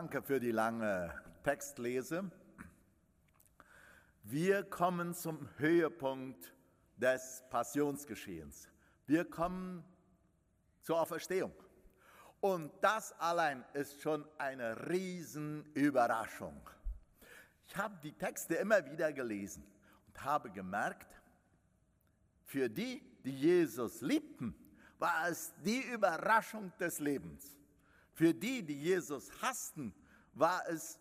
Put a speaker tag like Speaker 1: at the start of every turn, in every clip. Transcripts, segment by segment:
Speaker 1: Danke für die lange Textlese. Wir kommen zum Höhepunkt des Passionsgeschehens. Wir kommen zur Auferstehung. Und das allein ist schon eine Riesenüberraschung. Ich habe die Texte immer wieder gelesen und habe gemerkt, für die, die Jesus liebten, war es die Überraschung des Lebens. Für die, die Jesus hassten, war es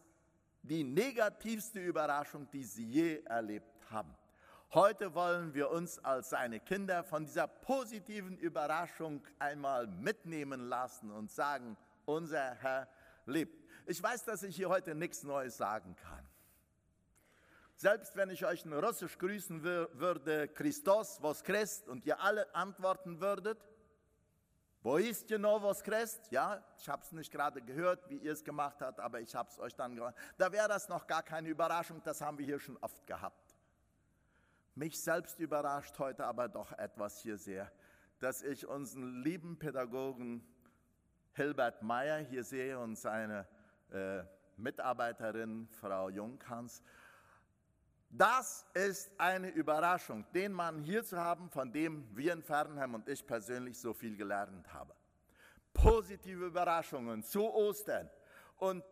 Speaker 1: die negativste Überraschung, die sie je erlebt haben. Heute wollen wir uns als seine Kinder von dieser positiven Überraschung einmal mitnehmen lassen und sagen, unser Herr lebt. Ich weiß, dass ich hier heute nichts Neues sagen kann. Selbst wenn ich euch in Russisch grüßen würde, Christos, was Christ, und ihr alle antworten würdet, wo ist genau was Christ? Ja, ich habe es nicht gerade gehört, wie ihr es gemacht habt, aber ich habe es euch dann gemacht. Da wäre das noch gar keine Überraschung, das haben wir hier schon oft gehabt. Mich selbst überrascht heute aber doch etwas hier sehr, dass ich unseren lieben Pädagogen Hilbert Meyer hier sehe und seine äh, Mitarbeiterin Frau Jungkans. Das ist eine Überraschung, den Mann hier zu haben, von dem wir in Fernheim und ich persönlich so viel gelernt haben. Positive Überraschungen zu Ostern. Und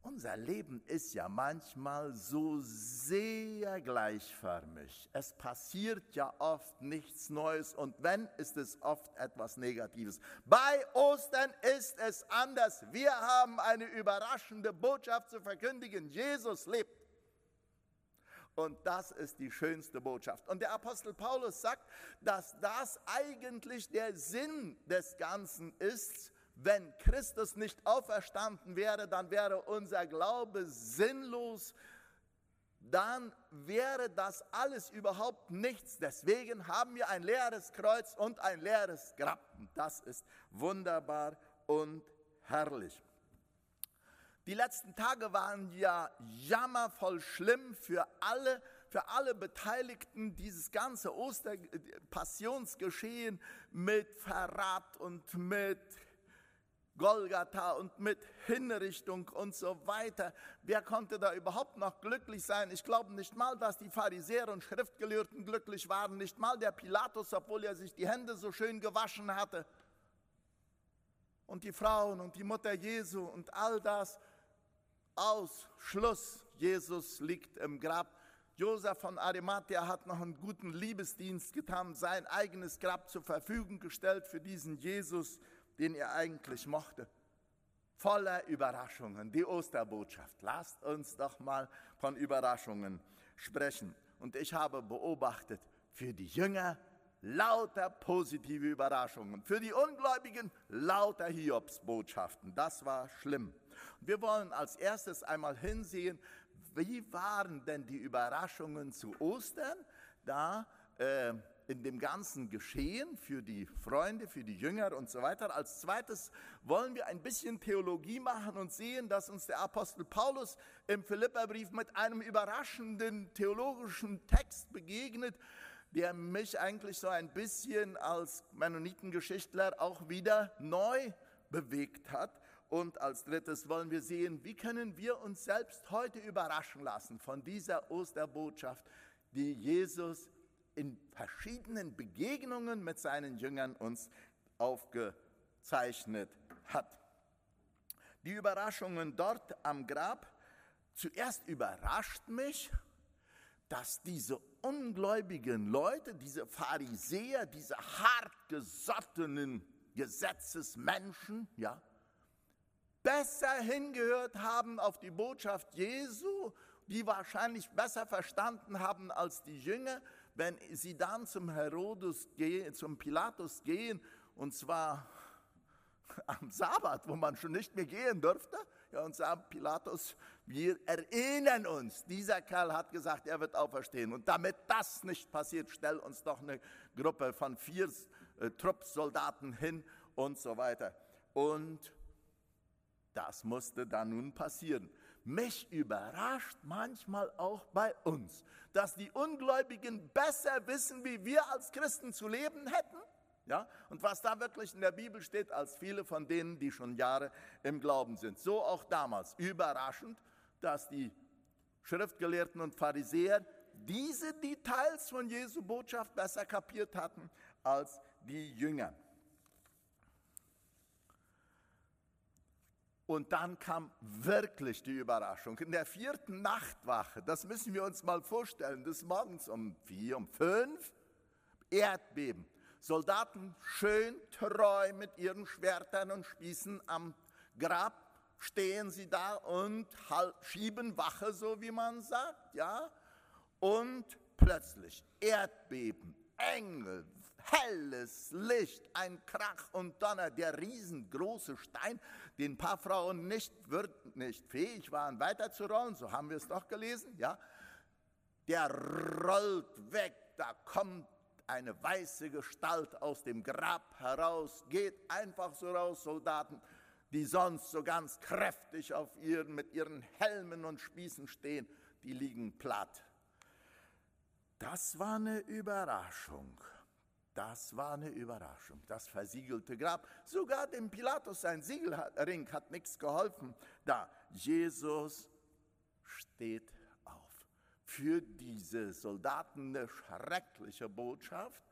Speaker 1: unser Leben ist ja manchmal so sehr gleichförmig. Es passiert ja oft nichts Neues und wenn, ist es oft etwas Negatives. Bei Ostern ist es anders. Wir haben eine überraschende Botschaft zu verkündigen. Jesus lebt. Und das ist die schönste Botschaft. Und der Apostel Paulus sagt, dass das eigentlich der Sinn des Ganzen ist, wenn Christus nicht auferstanden wäre, dann wäre unser Glaube sinnlos, dann wäre das alles überhaupt nichts. Deswegen haben wir ein leeres Kreuz und ein leeres Grab. Das ist wunderbar und herrlich. Die letzten Tage waren ja jammervoll schlimm für alle, für alle Beteiligten, dieses ganze Osterpassionsgeschehen mit Verrat und mit Golgatha und mit Hinrichtung und so weiter. Wer konnte da überhaupt noch glücklich sein? Ich glaube nicht mal, dass die Pharisäer und Schriftgelehrten glücklich waren, nicht mal der Pilatus, obwohl er sich die Hände so schön gewaschen hatte. Und die Frauen und die Mutter Jesu und all das. Aus, Schluss, Jesus liegt im Grab. Josef von Arimathea hat noch einen guten Liebesdienst getan, sein eigenes Grab zur Verfügung gestellt für diesen Jesus den er eigentlich mochte. Voller Überraschungen, die Osterbotschaft. Lasst uns doch mal von Überraschungen sprechen. Und ich habe beobachtet, für die Jünger lauter positive Überraschungen, für die Ungläubigen lauter Hiobsbotschaften. Das war schlimm. Wir wollen als erstes einmal hinsehen, wie waren denn die Überraschungen zu Ostern? Da äh, in dem ganzen Geschehen für die Freunde, für die Jünger und so weiter. Als zweites wollen wir ein bisschen Theologie machen und sehen, dass uns der Apostel Paulus im Philipperbrief mit einem überraschenden theologischen Text begegnet, der mich eigentlich so ein bisschen als Mennonitengeschichtler auch wieder neu bewegt hat. Und als drittes wollen wir sehen, wie können wir uns selbst heute überraschen lassen von dieser Osterbotschaft, die Jesus in verschiedenen Begegnungen mit seinen Jüngern uns aufgezeichnet hat. Die Überraschungen dort am Grab, zuerst überrascht mich, dass diese ungläubigen Leute, diese Pharisäer, diese hartgesottenen Gesetzesmenschen, ja, besser hingehört haben auf die Botschaft Jesu, die wahrscheinlich besser verstanden haben als die Jünger wenn sie dann zum Herodes gehen, zum Pilatus gehen, und zwar am Sabbat, wo man schon nicht mehr gehen dürfte, ja, und sagen, Pilatus, wir erinnern uns, dieser Kerl hat gesagt, er wird auferstehen. Und damit das nicht passiert, stell uns doch eine Gruppe von vier äh, Truppsoldaten hin und so weiter. Und das musste dann nun passieren. Mich überrascht manchmal auch bei uns, dass die Ungläubigen besser wissen, wie wir als Christen zu leben hätten. Ja? Und was da wirklich in der Bibel steht, als viele von denen, die schon Jahre im Glauben sind. So auch damals. Überraschend, dass die Schriftgelehrten und Pharisäer diese Details von Jesu Botschaft besser kapiert hatten als die Jünger. Und dann kam wirklich die Überraschung. In der vierten Nachtwache, das müssen wir uns mal vorstellen, des Morgens um vier, um fünf, Erdbeben. Soldaten schön treu mit ihren Schwertern und Spießen am Grab stehen sie da und schieben Wache, so wie man sagt, ja. Und plötzlich Erdbeben, Engel, helles Licht, ein Krach und Donner, der riesengroße Stein, den ein paar Frauen nicht, wird, nicht fähig waren weiterzurollen, so haben wir es doch gelesen, ja, der rollt weg, da kommt eine weiße Gestalt aus dem Grab heraus, geht einfach so raus, Soldaten, die sonst so ganz kräftig auf ihren, mit ihren Helmen und Spießen stehen, die liegen platt. Das war eine Überraschung. Das war eine Überraschung. Das versiegelte Grab. Sogar dem Pilatus sein Siegelring hat nichts geholfen. Da Jesus steht auf. Für diese Soldaten eine schreckliche Botschaft.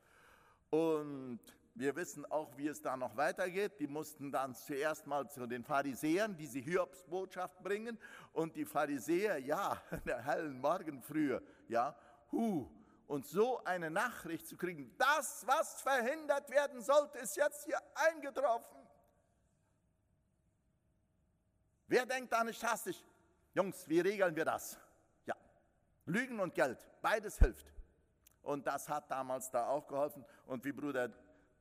Speaker 1: Und wir wissen auch, wie es da noch weitergeht. Die mussten dann zuerst mal zu den Pharisäern diese Hiobsbotschaft bringen. Und die Pharisäer, ja, in der hellen Morgenfrühe, ja, hu, und so eine Nachricht zu kriegen, das, was verhindert werden sollte, ist jetzt hier eingetroffen. Wer denkt da nicht hastig? Jungs, wie regeln wir das? Ja, Lügen und Geld, beides hilft. Und das hat damals da auch geholfen. Und wie Bruder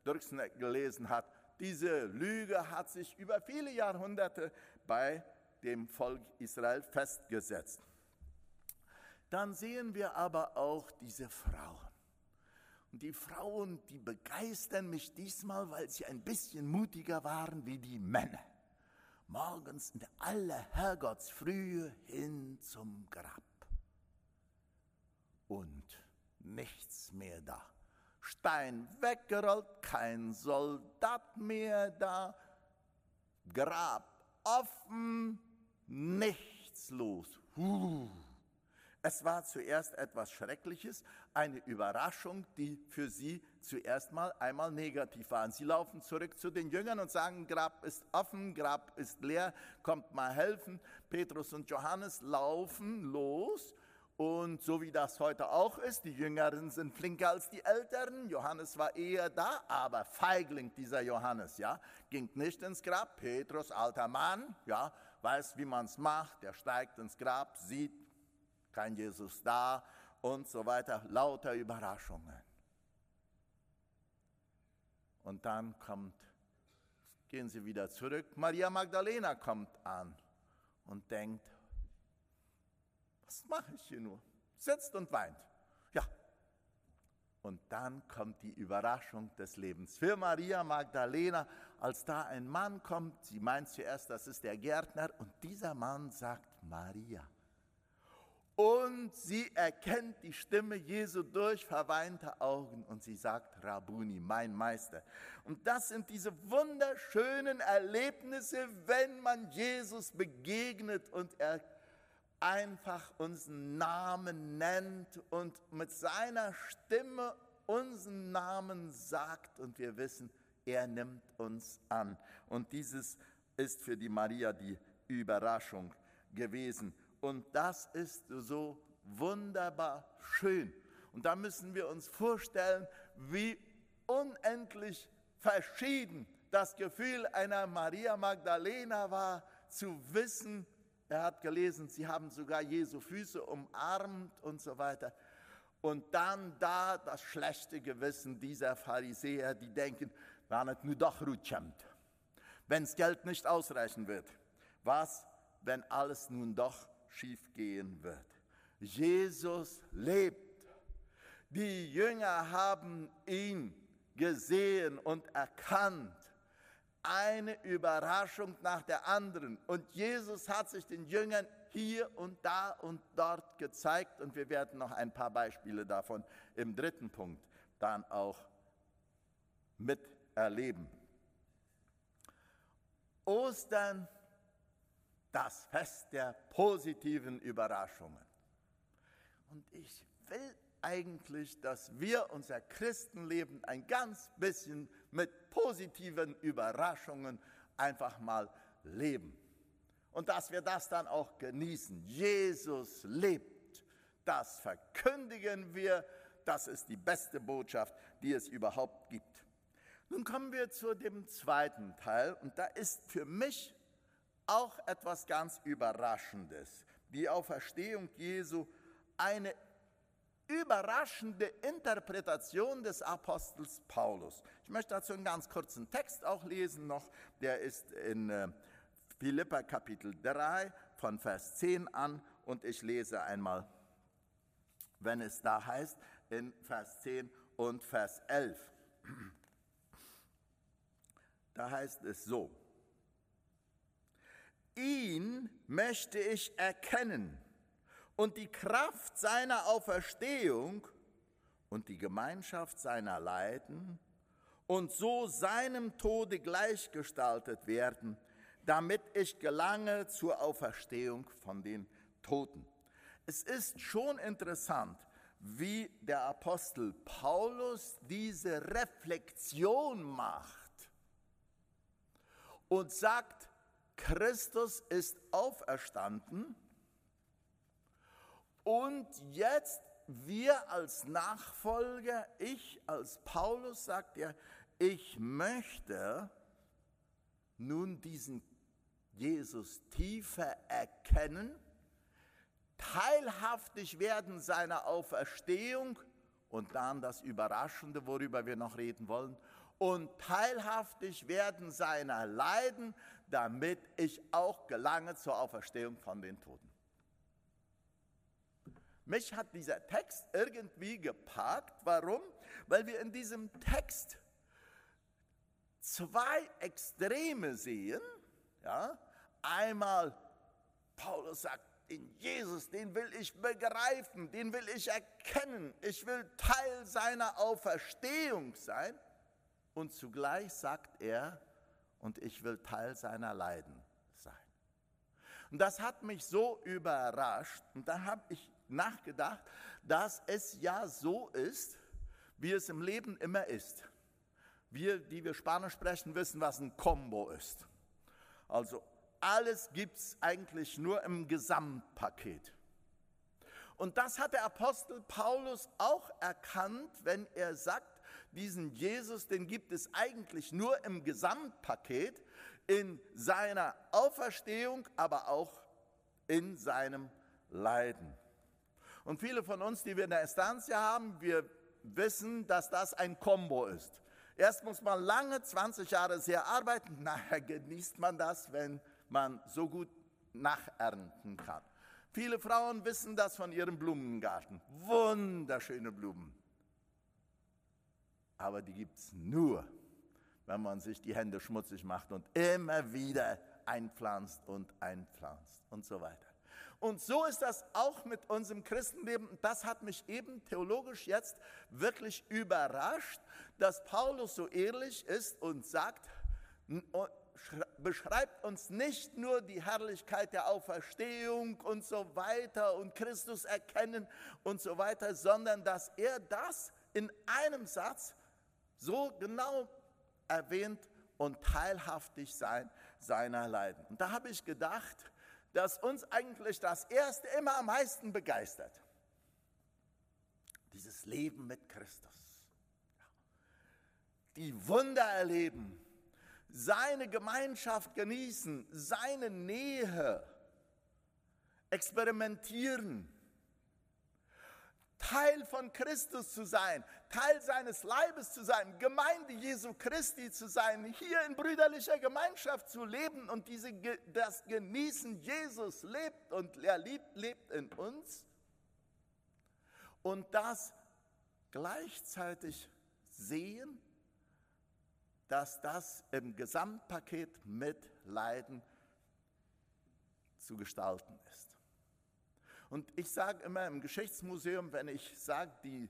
Speaker 1: Dirksen gelesen hat, diese Lüge hat sich über viele Jahrhunderte bei dem Volk Israel festgesetzt. Dann sehen wir aber auch diese Frauen. Und die Frauen, die begeistern mich diesmal, weil sie ein bisschen mutiger waren wie die Männer. Morgens in aller Herrgottsfrühe hin zum Grab. Und nichts mehr da. Stein weggerollt, kein Soldat mehr da. Grab offen, nichts los. Huh. Es war zuerst etwas Schreckliches, eine Überraschung, die für sie zuerst mal einmal negativ war. Sie laufen zurück zu den Jüngern und sagen, Grab ist offen, Grab ist leer, kommt mal helfen. Petrus und Johannes laufen los und so wie das heute auch ist, die Jüngeren sind flinker als die Älteren. Johannes war eher da, aber Feigling dieser Johannes, ja, ging nicht ins Grab. Petrus, alter Mann, ja, weiß, wie man es macht. Der steigt ins Grab, sieht, kein Jesus da und so weiter, lauter Überraschungen. Und dann kommt, gehen sie wieder zurück, Maria Magdalena kommt an und denkt, was mache ich hier nur? Sitzt und weint. Ja. Und dann kommt die Überraschung des Lebens. Für Maria Magdalena, als da ein Mann kommt, sie meint zuerst, das ist der Gärtner, und dieser Mann sagt Maria und sie erkennt die Stimme Jesu durch verweinte Augen und sie sagt, Rabuni, mein Meister. Und das sind diese wunderschönen Erlebnisse, wenn man Jesus begegnet und er einfach unseren Namen nennt und mit seiner Stimme unseren Namen sagt und wir wissen, er nimmt uns an. Und dieses ist für die Maria die Überraschung gewesen. Und das ist so wunderbar schön. Und da müssen wir uns vorstellen, wie unendlich verschieden das Gefühl einer Maria Magdalena war, zu wissen, er hat gelesen, sie haben sogar Jesu Füße umarmt und so weiter. Und dann da das schlechte Gewissen dieser Pharisäer, die denken, war nicht nur doch rutschemt. Wenn das Geld nicht ausreichen wird, was, wenn alles nun doch schiefgehen wird. Jesus lebt. Die Jünger haben ihn gesehen und erkannt. Eine Überraschung nach der anderen. Und Jesus hat sich den Jüngern hier und da und dort gezeigt. Und wir werden noch ein paar Beispiele davon im dritten Punkt dann auch miterleben. Ostern, das Fest der positiven Überraschungen. Und ich will eigentlich, dass wir unser Christenleben ein ganz bisschen mit positiven Überraschungen einfach mal leben. Und dass wir das dann auch genießen. Jesus lebt. Das verkündigen wir. Das ist die beste Botschaft, die es überhaupt gibt. Nun kommen wir zu dem zweiten Teil und da ist für mich auch etwas ganz Überraschendes. Die Auferstehung Jesu, eine überraschende Interpretation des Apostels Paulus. Ich möchte dazu einen ganz kurzen Text auch lesen noch, der ist in äh, Philippa Kapitel 3 von Vers 10 an und ich lese einmal, wenn es da heißt, in Vers 10 und Vers 11. Da heißt es so, ihn möchte ich erkennen und die Kraft seiner Auferstehung und die Gemeinschaft seiner Leiden und so seinem Tode gleichgestaltet werden, damit ich gelange zur Auferstehung von den Toten. Es ist schon interessant, wie der Apostel Paulus diese Reflexion macht und sagt, Christus ist auferstanden und jetzt wir als Nachfolger, ich als Paulus, sagt er, ich möchte nun diesen Jesus tiefer erkennen, teilhaftig werden seiner Auferstehung und dann das Überraschende, worüber wir noch reden wollen, und teilhaftig werden seiner Leiden, damit ich auch gelange zur Auferstehung von den Toten. Mich hat dieser Text irgendwie gepackt. Warum? Weil wir in diesem Text zwei Extreme sehen. Ja? Einmal, Paulus sagt, in Jesus, den will ich begreifen, den will ich erkennen, ich will Teil seiner Auferstehung sein. Und zugleich sagt er, und ich will Teil seiner Leiden sein. Und das hat mich so überrascht. Und da habe ich nachgedacht, dass es ja so ist, wie es im Leben immer ist. Wir, die wir Spanisch sprechen, wissen, was ein Combo ist. Also alles gibt es eigentlich nur im Gesamtpaket. Und das hat der Apostel Paulus auch erkannt, wenn er sagt, diesen Jesus, den gibt es eigentlich nur im Gesamtpaket, in seiner Auferstehung, aber auch in seinem Leiden. Und viele von uns, die wir in der Estancia haben, wir wissen, dass das ein Kombo ist. Erst muss man lange, 20 Jahre sehr arbeiten, nachher genießt man das, wenn man so gut nachernten kann. Viele Frauen wissen das von ihrem Blumengarten. Wunderschöne Blumen. Aber die gibt es nur, wenn man sich die Hände schmutzig macht und immer wieder einpflanzt und einpflanzt und so weiter. Und so ist das auch mit unserem Christenleben. Das hat mich eben theologisch jetzt wirklich überrascht, dass Paulus so ehrlich ist und sagt, beschreibt uns nicht nur die Herrlichkeit der Auferstehung und so weiter und Christus erkennen und so weiter, sondern dass er das in einem Satz so genau erwähnt und teilhaftig sein seiner Leiden. Und da habe ich gedacht, dass uns eigentlich das Erste immer am meisten begeistert. Dieses Leben mit Christus. Die Wunder erleben, seine Gemeinschaft genießen, seine Nähe experimentieren Teil von Christus zu sein, Teil seines Leibes zu sein, Gemeinde Jesu Christi zu sein, hier in brüderlicher Gemeinschaft zu leben und diese, das Genießen Jesus lebt und er liebt, lebt in uns. Und das gleichzeitig sehen, dass das im Gesamtpaket mit Leiden zu gestalten ist. Und ich sage immer im Geschichtsmuseum, wenn ich sage, die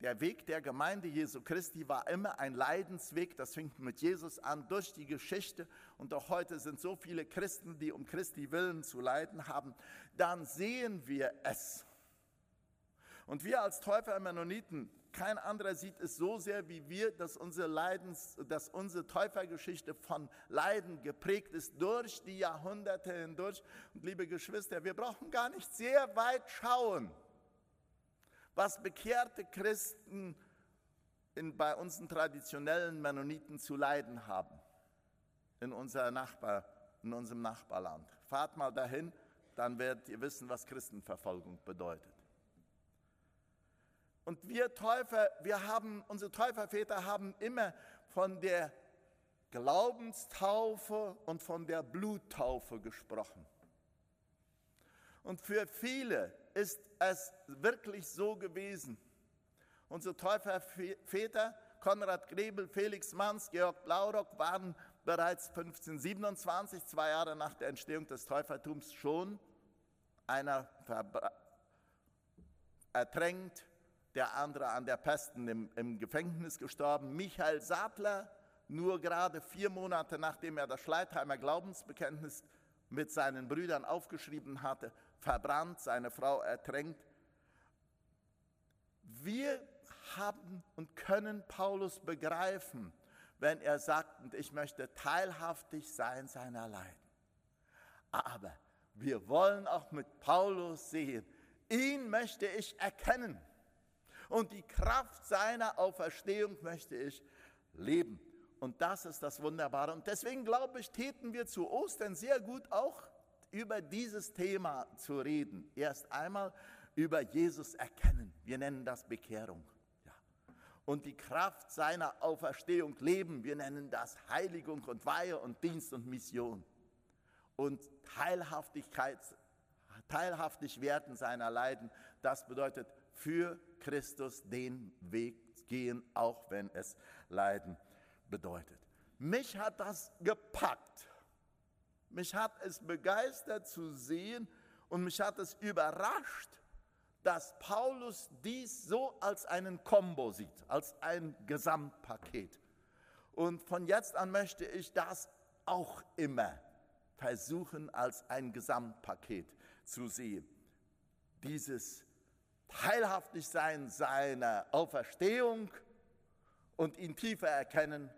Speaker 1: Der Weg der Gemeinde Jesu Christi war immer ein Leidensweg. Das fing mit Jesus an durch die Geschichte. Und auch heute sind so viele Christen, die um Christi willen zu leiden haben. Dann sehen wir es. Und wir als Täufer Mennoniten, kein anderer sieht es so sehr wie wir, dass unsere, Leidens, dass unsere Täufergeschichte von Leiden geprägt ist durch die Jahrhunderte hindurch. Und liebe Geschwister, wir brauchen gar nicht sehr weit schauen was bekehrte Christen in, bei unseren traditionellen Mennoniten zu leiden haben, in, unser Nachbar, in unserem Nachbarland. Fahrt mal dahin, dann werdet ihr wissen, was Christenverfolgung bedeutet. Und wir Täufer, wir haben, unsere Täuferväter haben immer von der Glaubenstaufe und von der Bluttaufe gesprochen. Und für viele ist es wirklich so gewesen. Unsere Täuferväter, Konrad Grebel, Felix Manns, Georg Blaurock, waren bereits 1527, zwei Jahre nach der Entstehung des Täufertums, schon einer ertränkt, der andere an der Pesten im, im Gefängnis gestorben. Michael Sadler, nur gerade vier Monate nachdem er das Schleitheimer Glaubensbekenntnis mit seinen Brüdern aufgeschrieben hatte, verbrannt, seine Frau ertränkt. Wir haben und können Paulus begreifen, wenn er sagt, und ich möchte teilhaftig sein seiner Leiden. Aber wir wollen auch mit Paulus sehen, ihn möchte ich erkennen und die Kraft seiner Auferstehung möchte ich leben. Und das ist das Wunderbare. Und deswegen glaube ich, täten wir zu Ostern sehr gut auch über dieses Thema zu reden. Erst einmal über Jesus erkennen. Wir nennen das Bekehrung. Ja. Und die Kraft seiner Auferstehung leben. Wir nennen das Heiligung und Weihe und Dienst und Mission. Und Teilhaftigkeit, teilhaftig werden seiner Leiden. Das bedeutet für Christus den Weg gehen, auch wenn es Leiden bedeutet. Mich hat das gepackt. Mich hat es begeistert zu sehen und mich hat es überrascht, dass Paulus dies so als einen Kombo sieht, als ein Gesamtpaket. Und von jetzt an möchte ich das auch immer versuchen, als ein Gesamtpaket zu sehen. Dieses Teilhaftigsein seiner Auferstehung und ihn tiefer erkennen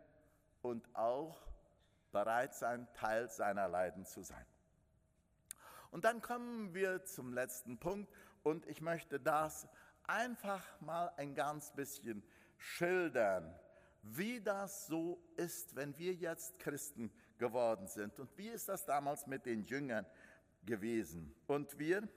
Speaker 1: und auch bereit sein, Teil seiner Leiden zu sein. Und dann kommen wir zum letzten Punkt und ich möchte das einfach mal ein ganz bisschen schildern, wie das so ist, wenn wir jetzt Christen geworden sind. Und wie ist das damals mit den Jüngern gewesen? Und wir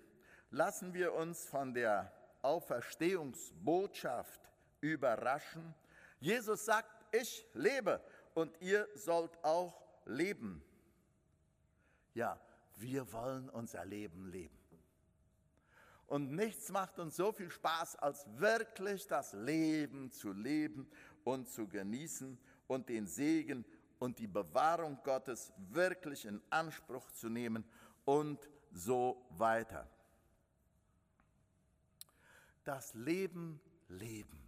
Speaker 1: lassen wir uns von der Auferstehungsbotschaft überraschen. Jesus sagt, ich lebe und ihr sollt auch leben. Ja, wir wollen unser Leben leben. Und nichts macht uns so viel Spaß, als wirklich das Leben zu leben und zu genießen und den Segen und die Bewahrung Gottes wirklich in Anspruch zu nehmen und so weiter. Das Leben leben.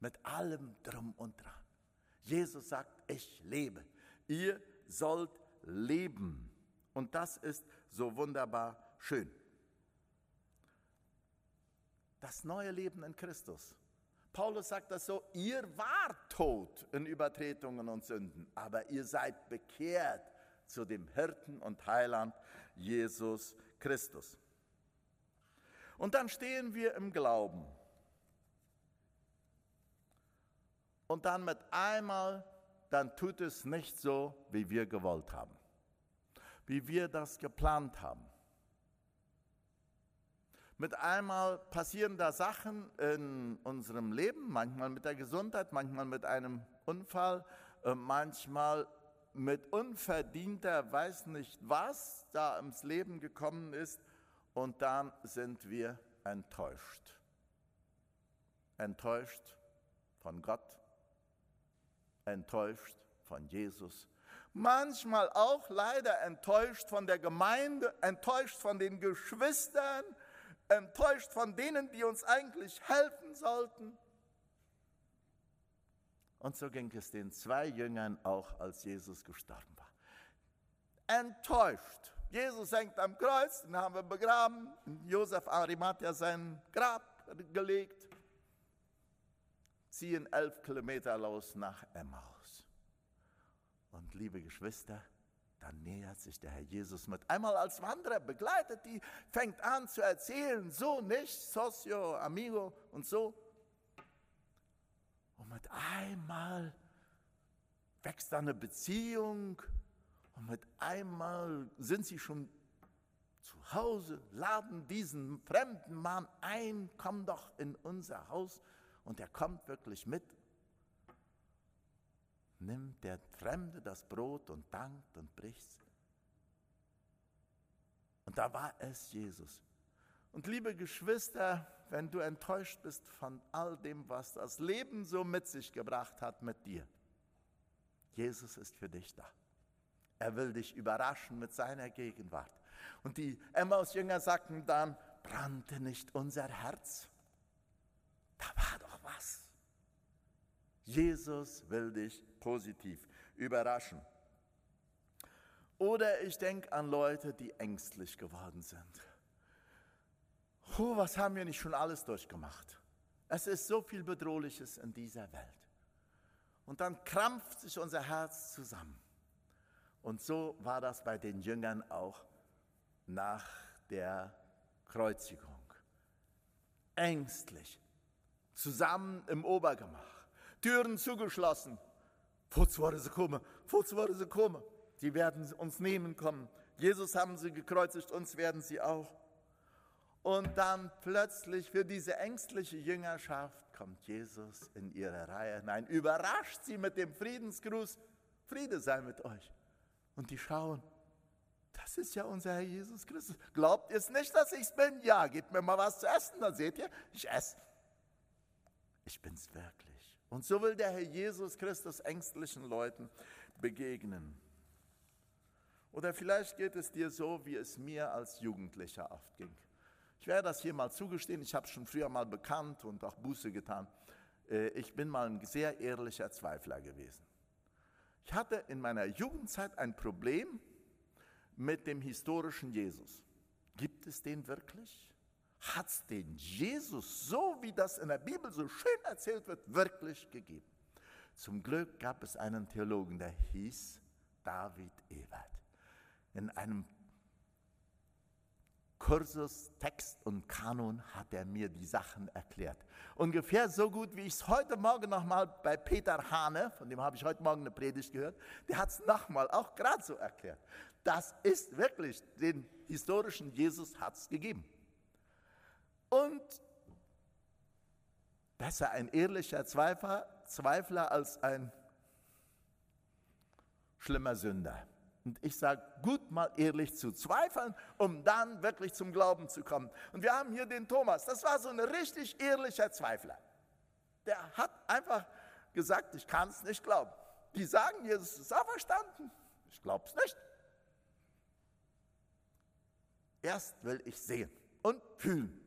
Speaker 1: Mit allem drum und dran. Jesus sagt, ich lebe. Ihr sollt leben. Und das ist so wunderbar schön. Das neue Leben in Christus. Paulus sagt das so, ihr wart tot in Übertretungen und Sünden, aber ihr seid bekehrt zu dem Hirten und Heiland Jesus Christus. Und dann stehen wir im Glauben. Und dann mit einmal dann tut es nicht so, wie wir gewollt haben, wie wir das geplant haben. Mit einmal passieren da Sachen in unserem Leben, manchmal mit der Gesundheit, manchmal mit einem Unfall, äh, manchmal mit unverdienter, weiß nicht was, da ins Leben gekommen ist und dann sind wir enttäuscht. Enttäuscht von Gott, enttäuscht von Jesus, manchmal auch leider enttäuscht von der Gemeinde, enttäuscht von den Geschwistern, enttäuscht von denen, die uns eigentlich helfen sollten. Und so ging es den zwei Jüngern auch, als Jesus gestorben war. Enttäuscht. Jesus hängt am Kreuz, den haben wir begraben. Josef Arimathea sein Grab gelegt. Ziehen elf Kilometer los nach Emmaus. Und liebe Geschwister, dann nähert sich der Herr Jesus mit einmal als Wanderer begleitet, die fängt an zu erzählen, so nicht, socio, amigo und so. Und mit einmal wächst da eine Beziehung und mit einmal sind sie schon zu Hause, laden diesen fremden Mann ein, komm doch in unser Haus. Und er kommt wirklich mit nimmt der Fremde das Brot und dankt und bricht. Und da war es Jesus. Und liebe Geschwister, wenn du enttäuscht bist von all dem, was das Leben so mit sich gebracht hat mit dir, Jesus ist für dich da. Er will dich überraschen mit seiner Gegenwart. Und die Emmaus-Jünger sagten dann, brannte nicht unser Herz? Da war doch was. Jesus will dich positiv überraschen. Oder ich denke an Leute, die ängstlich geworden sind. Oh, was haben wir nicht schon alles durchgemacht? Es ist so viel Bedrohliches in dieser Welt. Und dann krampft sich unser Herz zusammen. Und so war das bei den Jüngern auch nach der Kreuzigung. Ängstlich, zusammen im Obergemach. Türen zugeschlossen. Wozu wollen sie kommen? Wozu wollen sie kommen? Sie werden uns nehmen kommen. Jesus haben sie gekreuzigt, uns werden sie auch. Und dann plötzlich für diese ängstliche Jüngerschaft kommt Jesus in ihre Reihe Nein, überrascht sie mit dem Friedensgruß. Friede sei mit euch. Und die schauen, das ist ja unser Herr Jesus Christus. Glaubt ihr es nicht, dass ich es bin? Ja, gebt mir mal was zu essen, dann seht ihr, ich esse. Ich bin's wirklich. Und so will der Herr Jesus Christus ängstlichen Leuten begegnen. Oder vielleicht geht es dir so, wie es mir als Jugendlicher oft ging. Ich werde das hier mal zugestehen, ich habe es schon früher mal bekannt und auch Buße getan. Äh, ich bin mal ein sehr ehrlicher Zweifler gewesen. Ich hatte in meiner Jugendzeit ein Problem mit dem historischen Jesus. Gibt es den wirklich? Hat es den Jesus, so wie das in der Bibel so schön erzählt wird, wirklich gegeben. Zum Glück gab es einen Theologen, der hieß David Ewert. In einem Kursus Text und Kanon hat er mir die Sachen erklärt. Ungefähr so gut, wie ich es heute Morgen nochmal bei Peter Hane, von dem habe ich heute Morgen eine Predigt gehört, der hat es nochmal auch gerade so erklärt. Das ist wirklich, den historischen Jesus hat es gegeben. Und besser ein ehrlicher Zweifler, Zweifler als ein schlimmer Sünder. Und ich sage, gut mal ehrlich zu zweifeln, um dann wirklich zum Glauben zu kommen. Und wir haben hier den Thomas, das war so ein richtig ehrlicher Zweifler. Der hat einfach gesagt, ich kann es nicht glauben. Die sagen, Jesus ist auferstanden. Ich glaube es nicht. Erst will ich sehen und fühlen.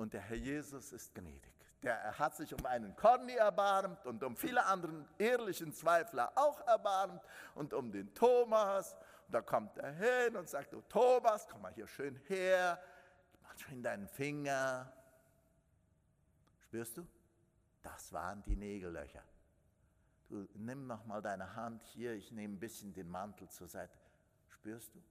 Speaker 1: Und der Herr Jesus ist gnädig. Der hat sich um einen Korni erbarmt und um viele anderen ehrlichen Zweifler auch erbarmt und um den Thomas. Und da kommt er hin und sagt, du Thomas, komm mal hier schön her, mach schön deinen Finger. Spürst du? Das waren die Nägellöcher. Du nimm noch mal deine Hand hier, ich nehme ein bisschen den Mantel zur Seite. Spürst du?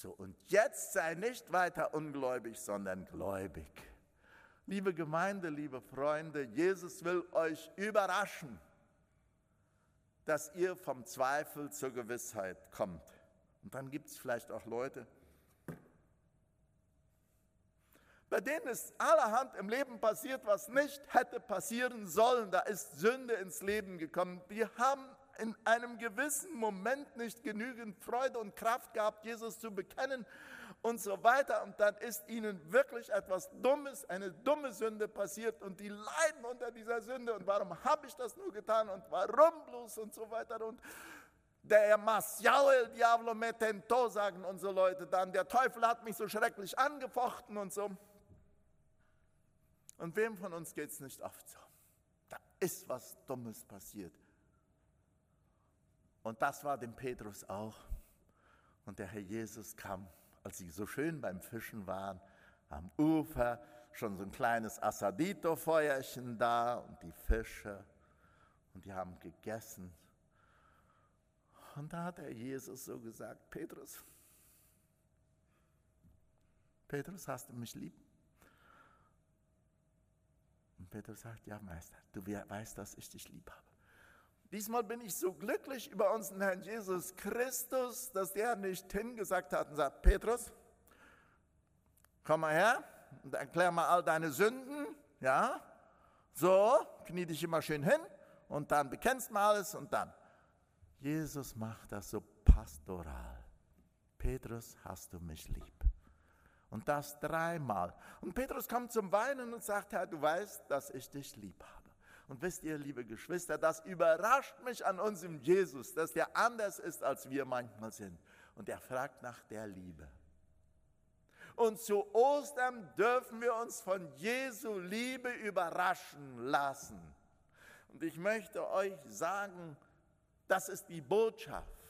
Speaker 1: So, und jetzt sei nicht weiter ungläubig, sondern gläubig. Liebe Gemeinde, liebe Freunde, Jesus will euch überraschen, dass ihr vom Zweifel zur Gewissheit kommt. Und dann gibt es vielleicht auch Leute, bei denen ist allerhand im Leben passiert, was nicht hätte passieren sollen. Da ist Sünde ins Leben gekommen. Wir haben in einem gewissen Moment nicht genügend Freude und Kraft gehabt, Jesus zu bekennen und so weiter. Und dann ist ihnen wirklich etwas Dummes, eine dumme Sünde passiert und die leiden unter dieser Sünde. Und warum habe ich das nur getan und warum bloß und so weiter. Und Der Masiao el Diablo me tentó, sagen unsere Leute dann. Der Teufel hat mich so schrecklich angefochten und so. Und wem von uns geht es nicht oft so? Da ist was Dummes passiert. Und das war dem Petrus auch. Und der Herr Jesus kam, als sie so schön beim Fischen waren, am Ufer, schon so ein kleines Asadito-Feuerchen da und die Fische. Und die haben gegessen. Und da hat der Jesus so gesagt, Petrus, Petrus, hast du mich lieb? Und Petrus sagt, ja Meister, du weißt, dass ich dich lieb habe. Diesmal bin ich so glücklich über unseren Herrn Jesus Christus, dass der nicht hingesagt hat und sagt, Petrus, komm mal her und erklär mal all deine Sünden, ja, so, knie dich immer schön hin und dann bekennst mal alles und dann. Jesus macht das so pastoral. Petrus, hast du mich lieb? Und das dreimal. Und Petrus kommt zum Weinen und sagt, Herr, du weißt, dass ich dich lieb habe. Und wisst ihr, liebe Geschwister, das überrascht mich an unserem Jesus, dass der anders ist, als wir manchmal sind. Und er fragt nach der Liebe. Und zu Ostern dürfen wir uns von Jesu Liebe überraschen lassen. Und ich möchte euch sagen, das ist die Botschaft.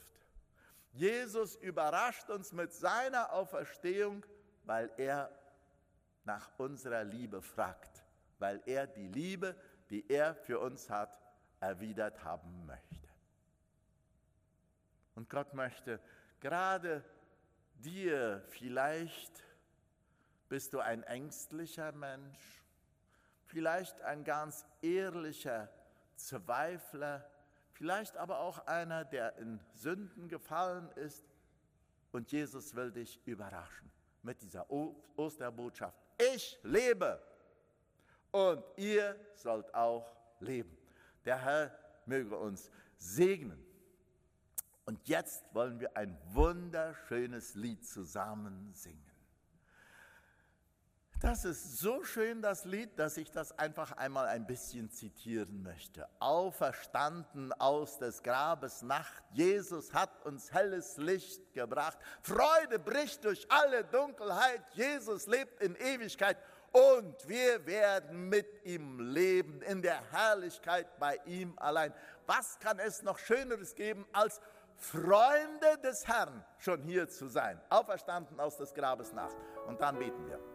Speaker 1: Jesus überrascht uns mit seiner Auferstehung, weil er nach unserer Liebe fragt, weil er die Liebe die er für uns hat, erwidert haben möchte. Und Gott möchte gerade dir, vielleicht bist du ein ängstlicher Mensch, vielleicht ein ganz ehrlicher Zweifler, vielleicht aber auch einer, der in Sünden gefallen ist. Und Jesus will dich überraschen mit dieser Osterbotschaft. Ich lebe und ihr sollt auch leben. Der Herr möge uns segnen. Und jetzt wollen wir ein wunderschönes Lied zusammen singen. Das ist so schön, das Lied, dass ich das einfach einmal ein bisschen zitieren möchte. Auferstanden aus des Grabes Nacht, Jesus hat uns helles Licht gebracht. Freude bricht durch alle Dunkelheit, Jesus lebt in Ewigkeit und wir werden mit ihm leben in der Herrlichkeit bei ihm allein. Was kann es noch Schöneres geben, als Freunde des Herrn schon hier zu sein? Auferstanden aus des Grabes nach. Und dann beten wir.